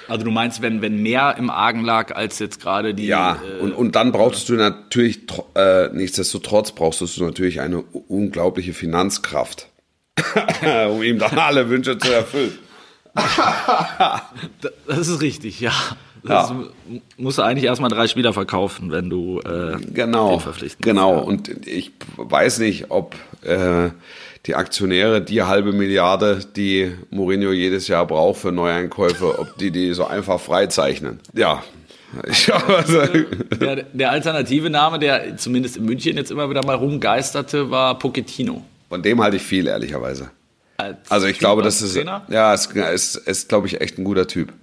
Also du meinst, wenn, wenn mehr im Argen lag als jetzt gerade die. Ja, äh, und, und dann brauchtest du natürlich, äh, nichtsdestotrotz brauchst du natürlich eine unglaubliche Finanzkraft, um ihm dann alle Wünsche zu erfüllen. das ist richtig, ja. Das Ja. musst du eigentlich erstmal drei Spieler verkaufen, wenn du äh, Genau, verpflichten genau. Ja. Und ich weiß nicht, ob äh, die Aktionäre die halbe Milliarde, die Mourinho jedes Jahr braucht für Neueinkäufe, ob die die so einfach freizeichnen. Ja, ich also, Der, der alternative Name, der zumindest in München jetzt immer wieder mal rumgeisterte, war Pochettino. von dem halte ich viel, ehrlicherweise. Als Also ich glaube, das ist Trainer? ja, es ist, ist glaube ich echt ein guter Typ.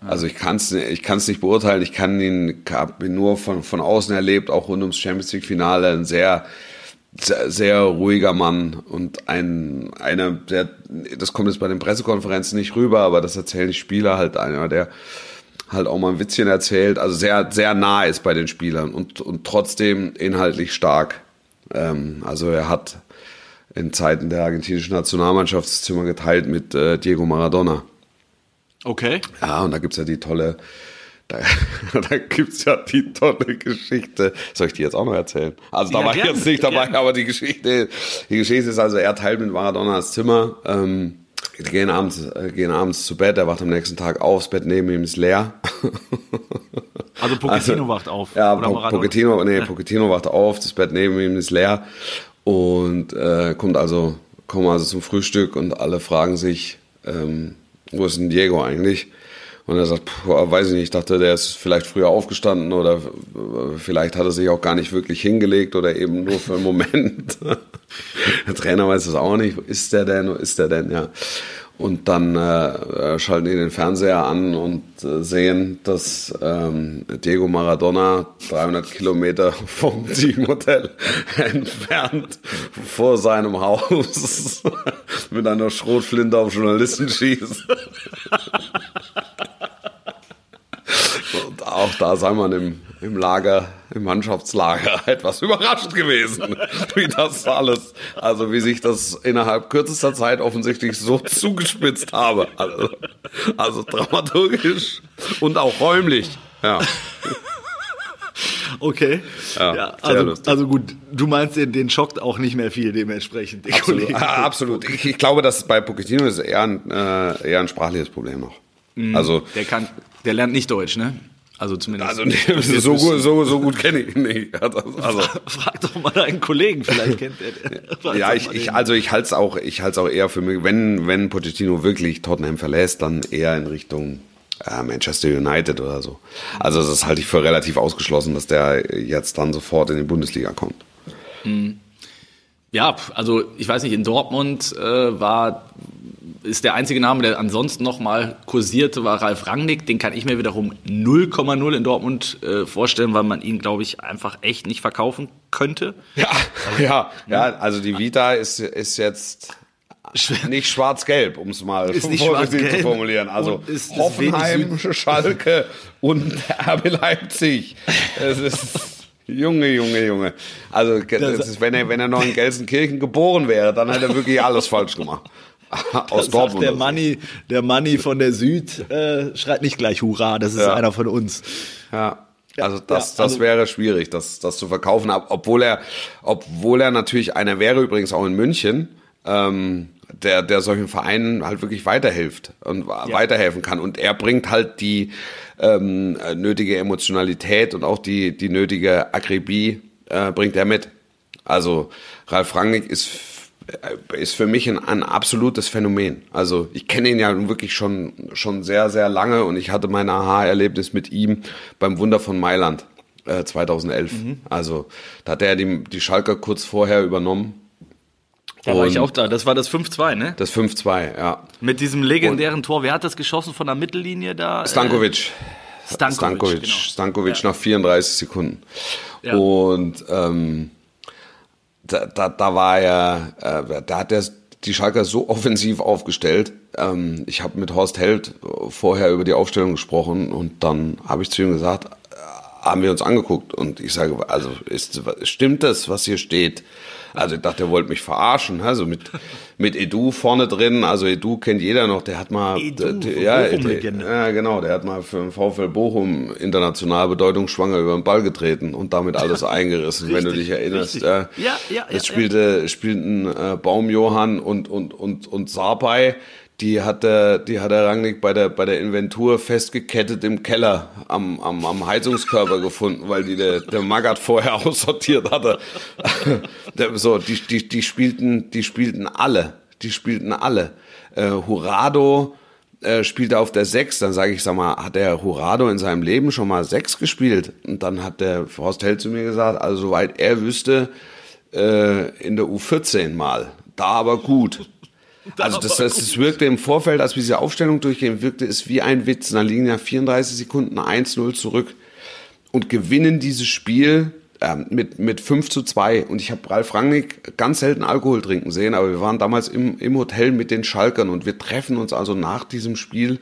Also ich kann es ich kann's nicht beurteilen. Ich kann ihn, hab ihn nur von, von außen erlebt, auch rund ums Champions League Finale. Ein sehr, sehr, sehr ruhiger Mann und ein, einer, der, das kommt jetzt bei den Pressekonferenzen nicht rüber, aber das erzählen die Spieler halt einer, der halt auch mal ein Witzchen erzählt, also sehr, sehr nah ist bei den Spielern und, und trotzdem inhaltlich stark. Ähm, also er hat in Zeiten der argentinischen Nationalmannschaft das Zimmer geteilt mit äh, Diego Maradona. Okay. Ja, und da gibt's ja die tolle, da, da gibt's ja die tolle Geschichte. Soll ich die jetzt auch noch erzählen? Also da Ja, war ich gerne, jetzt nicht dabei, gerne. aber die Geschichte, die Geschichte ist also, er teilt mit Maradona das Zimmer, ähm, gehen abends, äh, gehen abends zu Bett, er wacht am nächsten Tag auf, das Bett neben ihm ist leer. Also Pochettino wacht auf. Ja, oder Po- Maradona. Pochettino, nee, Pochettino wacht auf, das Bett neben ihm ist leer und äh, kommt also, kommen also zum Frühstück und alle fragen sich, ähm, wo ist denn Diego eigentlich? Und er sagt, puh, weiß ich nicht, ich dachte, der ist vielleicht früher aufgestanden oder äh, vielleicht hat er sich auch gar nicht wirklich hingelegt oder eben nur für einen Moment. der Trainer weiß es auch nicht, wo ist der denn, wo ist der denn, ja. Und dann äh, schalten die den Fernseher an und äh, sehen, dass ähm, Diego Maradona 300 Kilometer vom Teamhotel entfernt vor seinem Haus mit einer Schrotflinte auf Journalisten schießt. Und auch da sei man im, im Lager, im Mannschaftslager etwas überrascht gewesen, wie das alles, also wie sich das innerhalb kürzester Zeit offensichtlich so zugespitzt habe. Also, also dramaturgisch und auch räumlich. Ja. Okay. Ja, Ja, also, also gut, du meinst, den, den schockt auch nicht mehr viel dementsprechend. Absolut. Ah, absolut. Ich, ich glaube, dass bei Pochettino ist eher ein, äh, eher ein sprachliches Problem noch. Also, Der kann, der lernt nicht Deutsch, ne? Also zumindest. also nee, so, gut, so, so gut kenne ich ihn nicht. Also, Frag doch mal deinen Kollegen, vielleicht kennt er. Frag Ja, ich, ich, den. also ich halte es auch, ich halte es auch eher für möglich, wenn, wenn Pochettino wirklich Tottenham verlässt, dann eher in Richtung äh, Manchester United oder so. Also das halte ich für relativ ausgeschlossen, dass der jetzt dann sofort in die Bundesliga kommt. Ja, also ich weiß nicht, in Dortmund äh, war ist der einzige Name, der ansonsten noch mal kursierte, war Ralf Rangnick. Den kann ich mir wiederum 0,0 in Dortmund äh, vorstellen, weil man ihn, glaube ich, einfach echt nicht verkaufen könnte. Ja, ja, ja. Also die Vita ist, ist jetzt nicht schwarz-gelb, um es mal vorsichtig zu formulieren. Also ist- Hoffenheim, Schalke und RB Leipzig. Es ist Junge, Junge, Junge. Also ist, wenn er wenn er noch in Gelsenkirchen geboren wäre, dann hätte er wirklich alles falsch gemacht. Aus Dortmund. der Manni, der Manni von der Süd äh, schreit nicht gleich Hurra, das ist Ja. einer von uns. Ja. Also das, ja, das also- wäre schwierig, das, das zu verkaufen. Ob- Obwohl er, obwohl er natürlich einer wäre, übrigens auch in München, ähm, der, der solchen Vereinen halt wirklich weiterhilft und weiterhelfen kann. Und er bringt halt die ähm, äh, nötige Emotionalität und auch die, die nötige Akribie äh, bringt er mit. Also Ralf Rangnick ist ist für mich ein, ein absolutes Phänomen. Also ich kenne ihn ja nun wirklich schon, schon sehr, sehr lange und ich hatte mein Aha-Erlebnis mit ihm beim Wunder von Mailand äh, 2011. Also da hat er die, die Schalker kurz vorher übernommen. Da war ich Und auch da. Das war das 5-2, ne? Das 5-2, ja. Mit diesem legendären Tor. Wer hat das geschossen von der Mittellinie da? Äh, Stankovic. Stankovic, Stankovic, genau. Stankovic nach 34 Sekunden. Ja. Und ähm, da, da, da war er, äh, da hat er die Schalker so offensiv aufgestellt. Ähm, ich habe mit Horst Held vorher über die Aufstellung gesprochen und dann habe ich zu ihm gesagt, haben wir uns angeguckt und ich sage, also ist, stimmt das, was hier steht? Also ich dachte, er wollte mich verarschen, also mit mit Edu vorne drin. Also Edu kennt jeder noch, der hat mal, Edu, der, ja, Bochum-Legende. ja, genau, der hat mal für den VfL Bochum international bedeutungsschwanger über den Ball getreten und damit alles eingerissen, wenn du dich erinnerst. richtig. Äh, Ja, ja, ja, Jetzt spielte, spielten äh, Baumjohann und, und, und, und Sapai. Die hat der, die hat der Rangnick bei der, bei der Inventur festgekettet im Keller am, am, am Heizungskörper gefunden, weil die der, der Magath vorher aussortiert hatte. So, die, die, die spielten, die spielten alle. Die spielten alle. Äh, Hurado, äh, spielte auf der Sechs, dann sage ich, sag mal, hat der Hurado in seinem Leben schon mal Sechs gespielt? Und dann hat der Horst Held zu mir gesagt, also soweit er wüsste, äh, in der U14 mal. Da aber gut. Also das, das, das wirkte im Vorfeld, als wir diese Aufstellung durchgehen, wirkte es wie ein Witz. Dann liegen ja 34 Sekunden 1-0 zurück und gewinnen dieses Spiel ähm, mit, mit 5 zu 2. Und ich habe Ralf Rangnick ganz selten Alkohol trinken sehen, aber wir waren damals im, im Hotel mit den Schalkern und wir treffen uns also nach diesem Spiel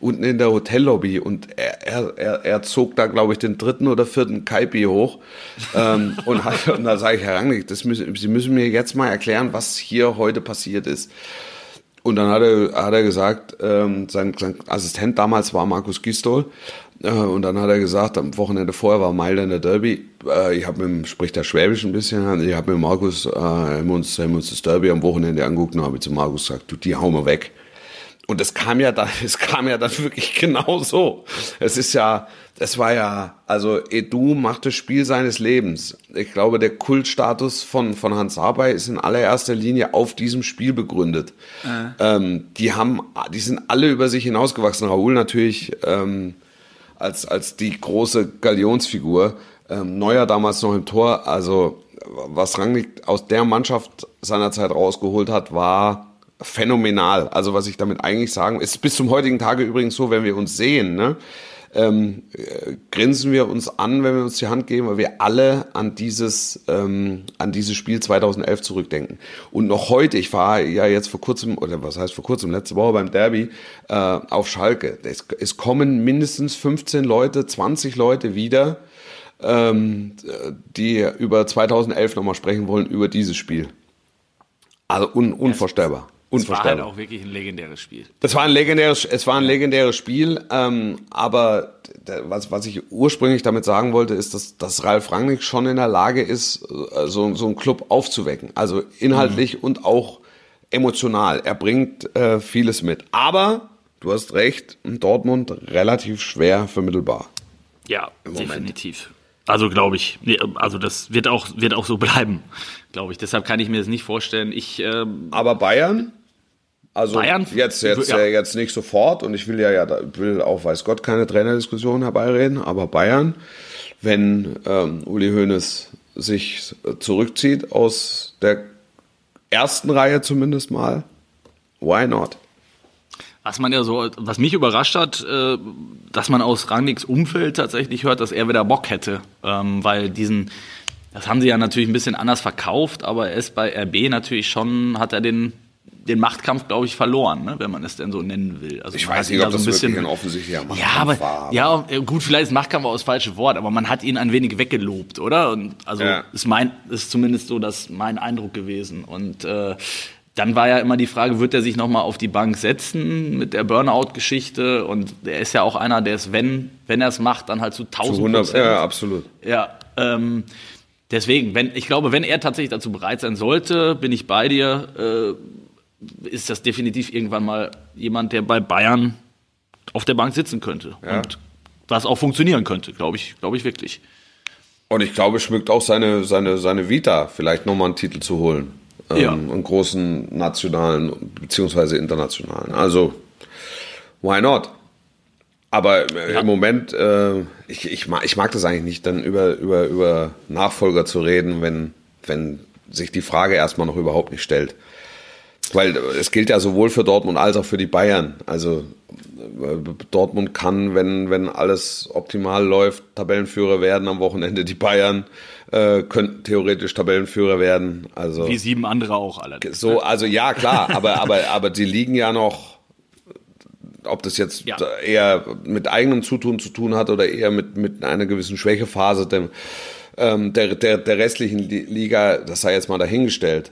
unten in der Hotellobby und er, er, er, er zog da, glaube ich, den dritten oder vierten Kaipi hoch. ähm, und, hat, und da sage ich, Herr Rangnick, das müssen, Sie müssen mir jetzt mal erklären, was hier heute passiert ist. Und dann hat er, hat er gesagt, ähm, sein, sein Assistent damals war Markus Gistol. Äh, und dann hat er gesagt, am Wochenende vorher war Mailänder Derby. Äh, ich habe mit, spricht der Schwäbisch ein bisschen, ich habe mit Markus, äh, haben wir uns, haben uns das Derby am Wochenende angeguckt und habe zu Markus gesagt, du, die hauen wir weg. Und es kam ja dann, es kam ja dann wirklich genau so. Es ist ja, es war ja, also Edu macht das Spiel seines Lebens. Ich glaube, der Kultstatus von, von Hans Arbey ist in allererster Linie auf diesem Spiel begründet. Ähm, die haben, die sind alle über sich hinausgewachsen. Raoul natürlich ähm, als, als die große Galionsfigur. Ähm, Neuer damals noch im Tor. Also was Rangnick aus der Mannschaft seinerzeit rausgeholt hat, war phänomenal. Also was ich damit eigentlich sagen, ist bis zum heutigen Tage übrigens so, wenn wir uns sehen, ne, ähm, äh, grinsen wir uns an, wenn wir uns die Hand geben, weil wir alle an dieses, ähm, an dieses Spiel 2011 zurückdenken. Und noch heute, ich war ja jetzt vor kurzem, oder was heißt vor kurzem, letzte Woche beim Derby äh, auf Schalke. Es, es kommen mindestens 15 Leute, 20 Leute wieder, ähm, die über 2011 nochmal sprechen wollen, über dieses Spiel. Also un, unvorstellbar. Es war halt Unvorstellbar. auch wirklich ein legendäres Spiel. Das war ein legendäres, es war ein legendäres Spiel, ähm, aber was, was ich ursprünglich damit sagen wollte, ist, dass, dass Ralf Rangnick schon in der Lage ist, äh, so, so einen Club aufzuwecken. Also inhaltlich und auch emotional. Er bringt äh, vieles mit. Aber, du hast recht, in Dortmund relativ schwer vermittelbar. Ja, definitiv. Also glaube ich, also das wird auch, wird auch so bleiben, glaube ich. Deshalb kann ich mir das nicht vorstellen. Ich, ähm, Aber Bayern? Also Bayern? jetzt, jetzt, Ja. äh, jetzt nicht sofort und ich will ja, ja will auch, weiß Gott, keine Trainerdiskussion herbeireden, aber Bayern, wenn ähm, Uli Hoeneß sich zurückzieht aus der ersten Reihe zumindest mal, why not? was man ja so, was mich überrascht hat, äh, dass man aus Rangnicks Umfeld tatsächlich hört, dass er wieder Bock hätte, ähm, weil diesen, das haben sie ja natürlich ein bisschen anders verkauft, aber er ist bei RB natürlich schon, hat er den den Machtkampf, glaube ich, verloren, ne, wenn man es denn so nennen will. Also Ich weiß nicht, ob da das so ein wirklich bisschen, ein offensichtlicher Machtkampf ja, aber, war. ja, äh, gut, vielleicht ist Machtkampf auch das falsche Wort, aber man hat ihn ein wenig weggelobt, oder? Und also Ja. ist mein, ist zumindest so das mein Eindruck gewesen. Und äh, dann war ja immer die Frage, wird er sich nochmal auf die Bank setzen mit der Burnout-Geschichte? Und er ist ja auch einer, der es, wenn, wenn er es macht, dann halt zu 1000 Zu 100, Prozent. ja, absolut. Ja, ähm, deswegen, wenn, ich glaube, wenn er tatsächlich dazu bereit sein sollte, bin ich bei dir, äh, ist das definitiv irgendwann mal jemand, der bei Bayern auf der Bank sitzen könnte. Ja. Und was auch funktionieren könnte, glaube ich, glaube ich wirklich. Und ich glaube, schmückt auch seine, seine, seine Vita, vielleicht nochmal einen Titel zu holen. Ähm, Ja. Einen großen nationalen beziehungsweise internationalen. Also, why not? Aber äh, Ja. im Moment, äh, ich, ich, mag, ich mag das eigentlich nicht, dann über, über, über Nachfolger zu reden, wenn, wenn sich die Frage erstmal noch überhaupt nicht stellt. Weil es gilt ja sowohl für Dortmund als auch für die Bayern. Also äh, Dortmund kann, wenn, wenn alles optimal läuft, Tabellenführer werden am Wochenende. Die Bayern äh, könnten theoretisch Tabellenführer werden. Also Wie sieben andere auch allerdings. so, also ja, klar, aber, aber, aber die liegen ja noch, ob das jetzt Ja. eher mit eigenem Zutun zu tun hat oder eher mit, mit einer gewissen Schwächephase dem, ähm, der, der, der restlichen Li- Liga, das sei jetzt mal dahingestellt.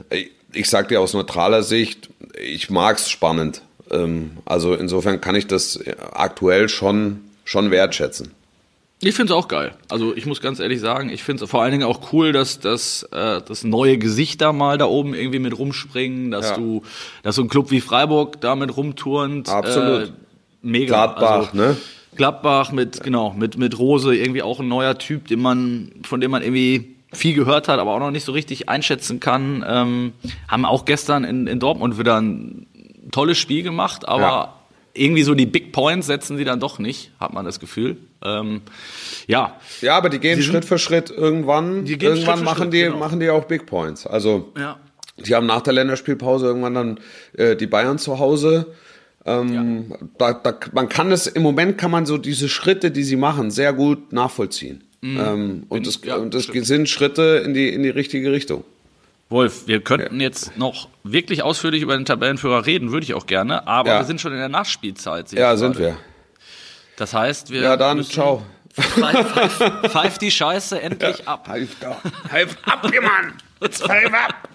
Ich, ich sag dir aus neutraler Sicht, ich mag's spannend. Ähm, also insofern kann ich das aktuell schon, schon wertschätzen. Ich finde es auch geil. Also ich muss ganz ehrlich sagen, ich finde es vor allen Dingen auch cool, dass, dass, äh, dass neue Gesichter mal da oben irgendwie mit rumspringen, dass Ja. du, dass so ein Club wie Freiburg damit rumturnt. Absolut. Äh, mega. Gladbach, also, ne? Gladbach mit, genau, mit, mit Rose irgendwie auch ein neuer Typ, den man, von dem man irgendwie viel gehört hat, aber auch noch nicht so richtig einschätzen kann. Ähm, haben auch gestern in, in Dortmund wieder ein tolles Spiel gemacht, aber Ja. irgendwie so die Big Points setzen sie dann doch nicht, hat man das Gefühl. Ähm, ja, Ja, aber die gehen Sie sind- Schritt für Schritt irgendwann. Die gehen irgendwann Schritt machen Schritt, die genau. machen die auch Big Points. Also ja. die haben nach der Länderspielpause irgendwann dann äh, die Bayern zu Hause. Ähm, da, da, man kann es im Moment kann man so diese Schritte, die sie machen, sehr gut nachvollziehen. Ähm, und es Mhm. ja, und stimmt. sind Schritte in die in die richtige Richtung. Wolf, wir könnten jetzt noch wirklich ausführlich über den Tabellenführer reden, würde ich auch gerne, aber Ja. wir sind schon in der Nachspielzeit. Ja, sind gerade. wir. Das heißt, wir Ja, dann ciao. Pfeif, pfeif, pfeif die Scheiße endlich ab. Halb ab, Mann! Halb ab!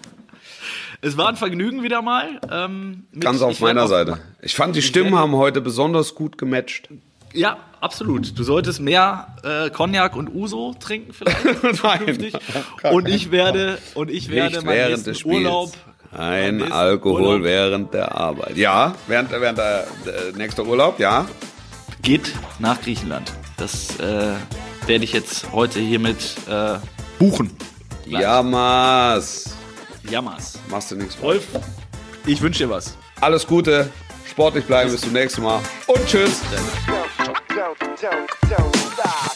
Es war ein Vergnügen wieder mal. Ähm, mit- Ganz auf meiner Seite. Ich fand die Stimmen haben heute besonders gut gematcht. Ja, absolut. Du solltest mehr äh, Cognac und Uso trinken vielleicht. Nein. Und ich werde und ich werde Nicht meinen während nächsten des Spiels. Urlaub Ein Alkohol Urlaub während der Arbeit. Ja, während, während der, der nächste Urlaub, ja. geht nach Griechenland. Das äh, werde ich jetzt heute hiermit äh, buchen. Jammers. Jammers. Machst du nichts. Wolf, ich wünsche dir was. Alles Gute, sportlich bleiben, bis zum nächsten Mal und tschüss. Don't, don't, don't stop.